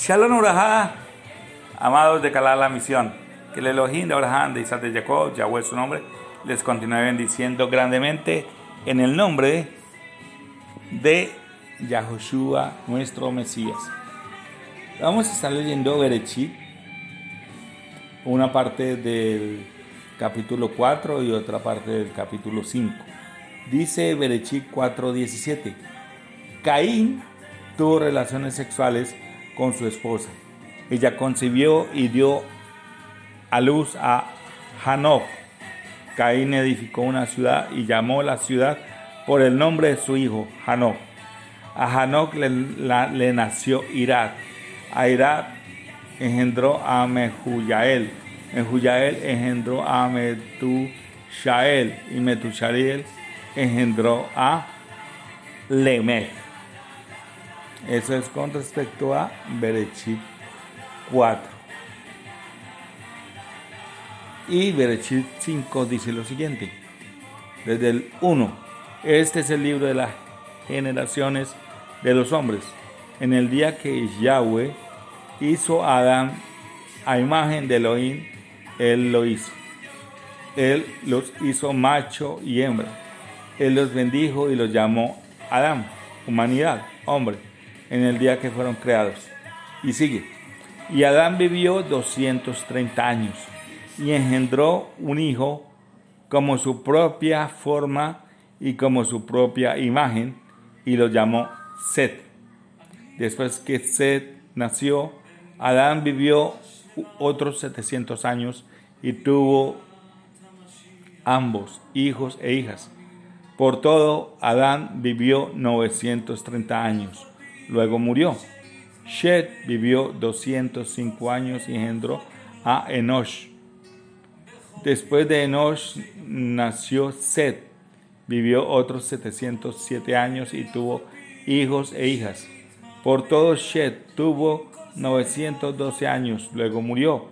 Shalom Urajá, amados de Calá la misión, que el Elohim de Abraham, de Isaac de Jacob, Yahweh su nombre, les continúe bendiciendo grandemente en el nombre de Yahoshua, nuestro Mesías. Vamos a estar leyendo Berechit, una parte del capítulo 4 y otra parte del capítulo 5. Dice Berechit 4:17, Caín tuvo relaciones sexuales con su esposa. Ella concibió y dio a luz a Hanok. Caín edificó una ciudad y llamó la ciudad por el nombre de su hijo, Hanok. A Hanok le, le nació Irad. A Irad engendró a Mehuyael. Mehuyael engendró a Metushael. Y Metushael engendró a Lemech. Eso es con respecto a Berechit 4. Y Berechit 5 dice lo siguiente. Desde el 1. Este es el libro de las generaciones de los hombres. En el día que Yahweh hizo a Adán a imagen de Elohim, él lo hizo. Él los hizo macho y hembra. Él los bendijo y los llamó Adán, humanidad, hombre en el día que fueron creados. Y sigue. Y Adán vivió 230 años y engendró un hijo como su propia forma y como su propia imagen y lo llamó Set. Después que Set nació, Adán vivió otros 700 años y tuvo ambos hijos e hijas. Por todo, Adán vivió 930 años luego murió. Shet vivió 205 años y engendró a Enosh. Después de Enosh nació Set, vivió otros 707 años y tuvo hijos e hijas. Por todo Shet tuvo 912 años, luego murió.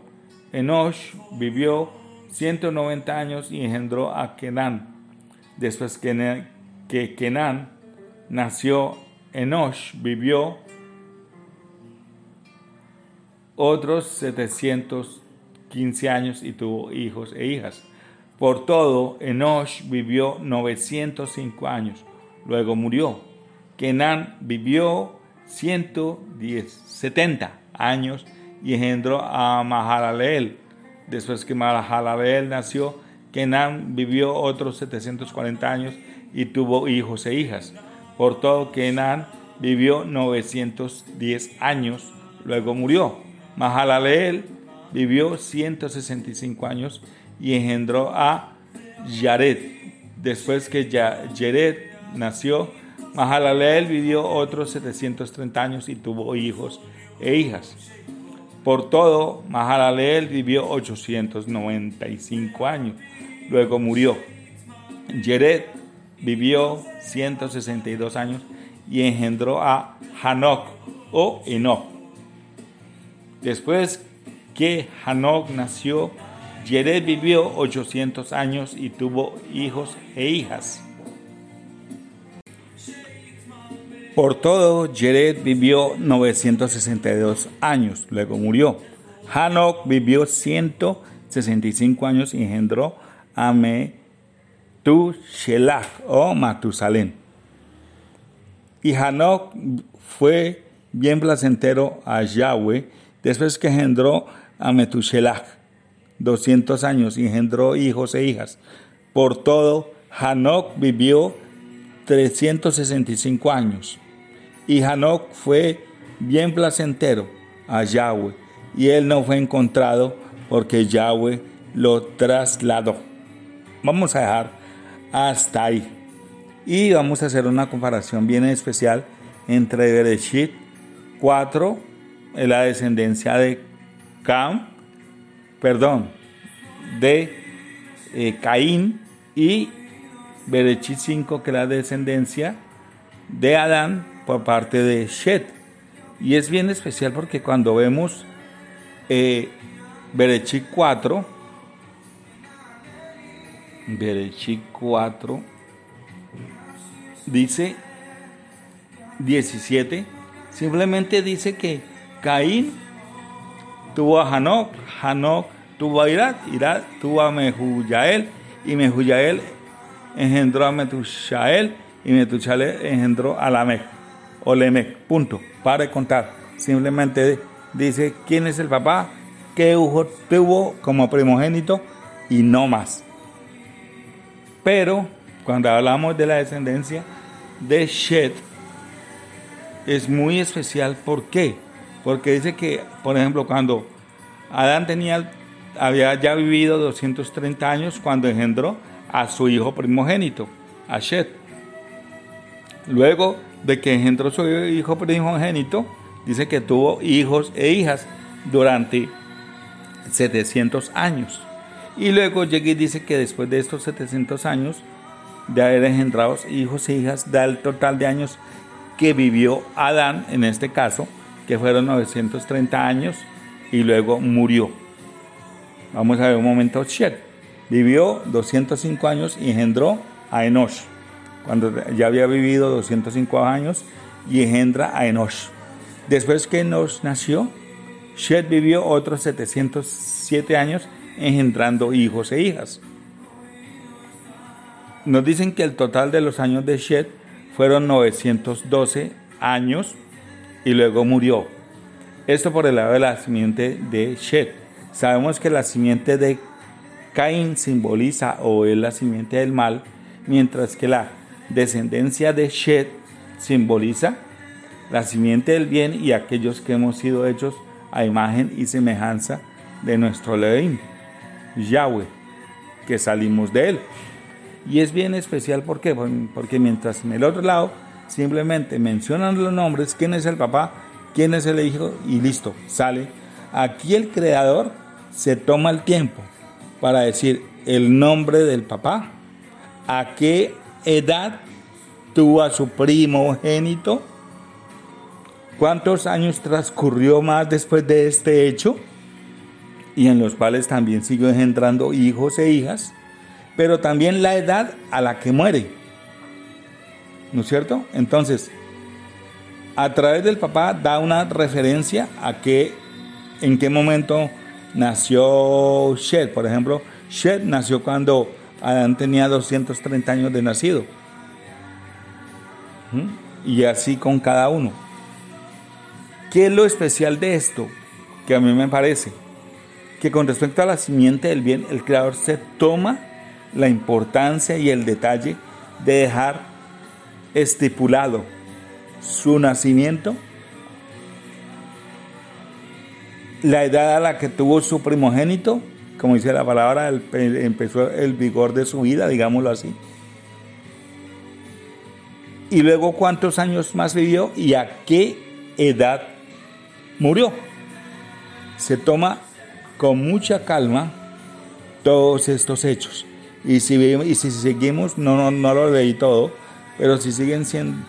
Enosh vivió 190 años y engendró a Kenan. Después que Kenan nació Enosh vivió otros 715 años y tuvo hijos e hijas. Por todo, Enosh vivió 905 años, luego murió. Kenan vivió 110, 70 años y engendró a Mahalaleel. Después que Mahalaleel nació, Kenan vivió otros 740 años y tuvo hijos e hijas. Por todo Kenan vivió 910 años, luego murió. Mahalaleel vivió 165 años y engendró a Yared. Después que Yared nació, Mahalaleel vivió otros 730 años y tuvo hijos e hijas. Por todo, Mahalaleel vivió 895 años, luego murió. Yared vivió 162 años y engendró a Hanok o Enoch. Después que Hanok nació, Yered vivió 800 años y tuvo hijos e hijas. Por todo, Yered vivió 962 años, luego murió. Hanok vivió 165 años y engendró a Me tu o Matusalén. Y Hanok fue bien placentero a Yahweh después que engendró a Metushelach, 200 años, y engendró hijos e hijas. Por todo, Hanok vivió 365 años. Y Hanok fue bien placentero a Yahweh, y él no fue encontrado porque Yahweh lo trasladó. Vamos a dejar hasta ahí. Y vamos a hacer una comparación bien especial entre Bereshit 4, la descendencia de Cam, perdón, de eh, Caín, y Bereshit 5, que es la descendencia de Adán por parte de Shet. Y es bien especial porque cuando vemos eh, Bereshit 4, Berechí 4, dice 17, simplemente dice que Caín tuvo a Hanok, Hanok tuvo a Irad, Irad tuvo a Mehuyael y Mehuyael engendró a Metushael y Metushael engendró a Lamech o Lemech. Punto. Para contar. Simplemente dice quién es el papá, qué hijo tuvo como primogénito y no más. Pero cuando hablamos de la descendencia de Shed, es muy especial. ¿Por qué? Porque dice que, por ejemplo, cuando Adán tenía, había ya vivido 230 años cuando engendró a su hijo primogénito, a Shed. Luego de que engendró su hijo primogénito, dice que tuvo hijos e hijas durante 700 años. Y luego llega y dice que después de estos 700 años de haber engendrado hijos e hijas, da el total de años que vivió Adán, en este caso, que fueron 930 años, y luego murió. Vamos a ver un momento, Shed. Vivió 205 años y engendró a Enosh. Cuando ya había vivido 205 años y engendra a Enosh. Después que Enosh nació, Shed vivió otros 707 años engendrando hijos e hijas. Nos dicen que el total de los años de Shed fueron 912 años y luego murió. Esto por el lado de la simiente de Shed. Sabemos que la simiente de Caín simboliza o es la simiente del mal, mientras que la descendencia de Shed simboliza la simiente del bien y aquellos que hemos sido hechos a imagen y semejanza de nuestro Elohim, Yahweh, que salimos de él. Y es bien especial ¿por qué? porque mientras en el otro lado simplemente mencionan los nombres, quién es el papá, quién es el hijo y listo, sale. Aquí el creador se toma el tiempo para decir el nombre del papá, a qué edad tuvo a su primogénito, cuántos años transcurrió más después de este hecho, y en los cuales también siguió engendrando hijos e hijas, pero también la edad a la que muere. ¿No es cierto? Entonces, a través del papá da una referencia a que en qué momento nació Shed. Por ejemplo, Shed nació cuando Adán tenía 230 años de nacido. ¿Mm? Y así con cada uno. ¿Qué es lo especial de esto? Que a mí me parece que con respecto a la simiente del bien, el Creador se toma la importancia y el detalle de dejar estipulado su nacimiento, la edad a la que tuvo su primogénito, como dice la palabra, empezó el vigor de su vida, digámoslo así. Y luego cuántos años más vivió y a qué edad murió. Se toma con mucha calma todos estos hechos. Y si, y si seguimos, no, no, no lo leí todo, pero si siguen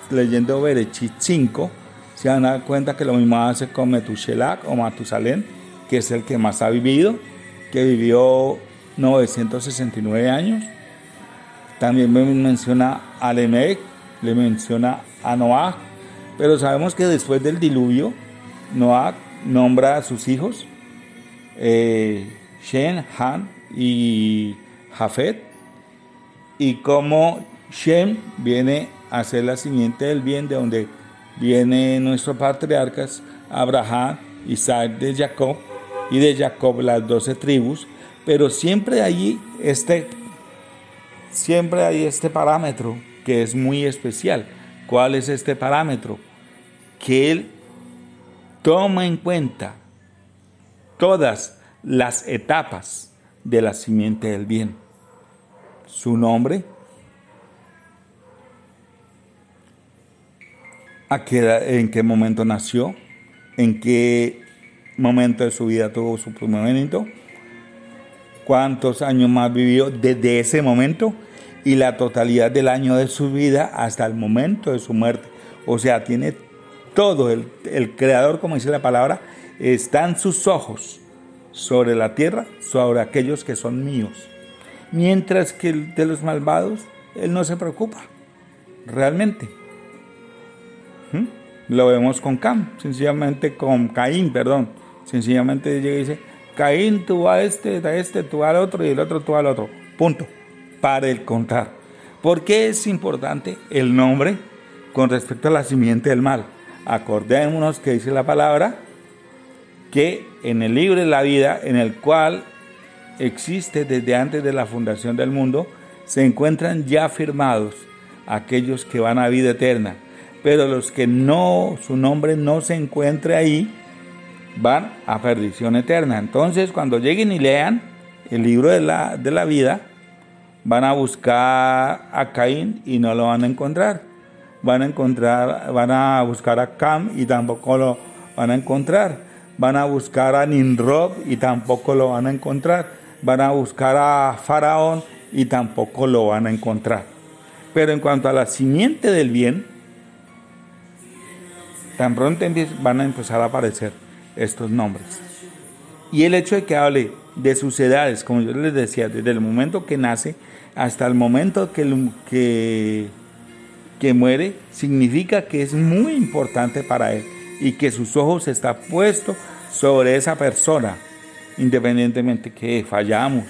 leyendo Berechit 5, se van a dar cuenta que lo mismo hace con Metushelach o Matusalén, que es el que más ha vivido, que vivió 969 años. También menciona a Lemec, le menciona a Noah, pero sabemos que después del diluvio, Noah nombra a sus hijos, eh, Shen, Han y Jafet, y como Shem viene a ser la simiente del bien de donde viene nuestros patriarcas, Abraham, Isaac de Jacob, y de Jacob las doce tribus, pero siempre allí este, siempre hay este parámetro que es muy especial. ¿Cuál es este parámetro? Que él toma en cuenta todas las etapas de la simiente del bien. Su nombre, a qué, en qué momento nació, en qué momento de su vida tuvo su primogénito, cuántos años más vivió desde ese momento y la totalidad del año de su vida hasta el momento de su muerte. O sea, tiene todo, el, el creador, como dice la palabra, están sus ojos sobre la tierra, sobre aquellos que son míos mientras que de los malvados Él no se preocupa, realmente. ¿Mm? Lo vemos con Cam, sencillamente con Caín, perdón. Sencillamente llega y dice, Caín tú a este, a este, tú al otro y el otro tú al otro. Punto. Para el contar. ¿Por qué es importante el nombre con respecto a la simiente del mal? Acordémonos que dice la palabra que en el libro de la vida, en el cual existe desde antes de la fundación del mundo, se encuentran ya firmados aquellos que van a vida eterna. Pero los que no, su nombre no se encuentre ahí, van a perdición eterna. Entonces, cuando lleguen y lean el libro de la, de la vida, van a buscar a Caín y no lo van a encontrar. Van a encontrar, van a buscar a Cam y tampoco lo van a encontrar. Van a buscar a Nimrod y tampoco lo van a encontrar. Van a buscar a Faraón y tampoco lo van a encontrar. Pero en cuanto a la simiente del bien, tan pronto van a empezar a aparecer estos nombres. Y el hecho de que hable de sus edades, como yo les decía, desde el momento que nace hasta el momento que, que, que muere, significa que es muy importante para él y que sus ojos están puestos sobre esa persona, independientemente que fallamos,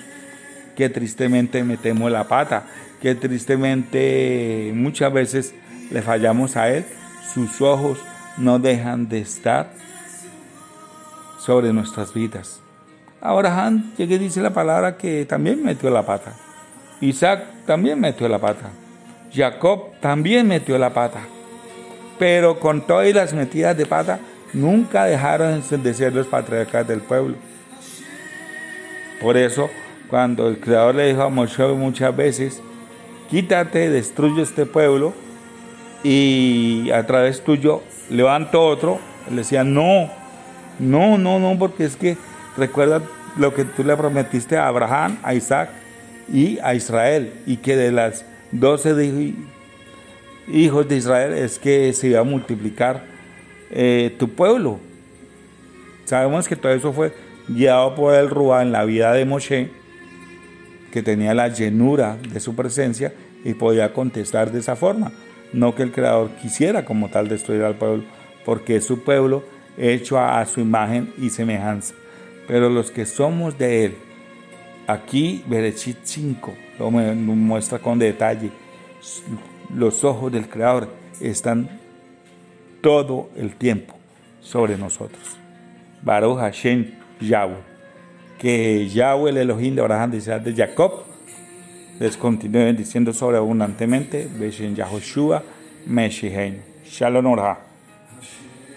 que tristemente metemos la pata, que tristemente muchas veces le fallamos a él, sus ojos no dejan de estar sobre nuestras vidas. Abraham llegué dice la palabra que también metió la pata. Isaac también metió la pata. Jacob también metió la pata. Pero con todas las metidas de pata, nunca dejaron de ser los patriarcas del pueblo. Por eso, cuando el Creador le dijo a Moshe muchas veces, quítate, destruye este pueblo y a través tuyo levanto otro, le decía, no, no, no, no, porque es que recuerda lo que tú le prometiste a Abraham, a Isaac y a Israel, y que de las doce hijos de Israel es que se iba a multiplicar eh, tu pueblo. Sabemos que todo eso fue guiado por el Ruá en la vida de Moshe, que tenía la llenura de su presencia y podía contestar de esa forma. No que el Creador quisiera como tal destruir al pueblo, porque es su pueblo hecho a, su imagen y semejanza. Pero los que somos de Él, aquí Berechit 5 lo muestra con detalle. Los ojos del Creador están todo el tiempo sobre nosotros. Baruch Hashem Yahweh. Que Yahweh, el Elohim de Abraham, de Jacob, les continúe bendiciendo sobreabundantemente. Beshen Yahoshua Meshihen. Shalom Orah.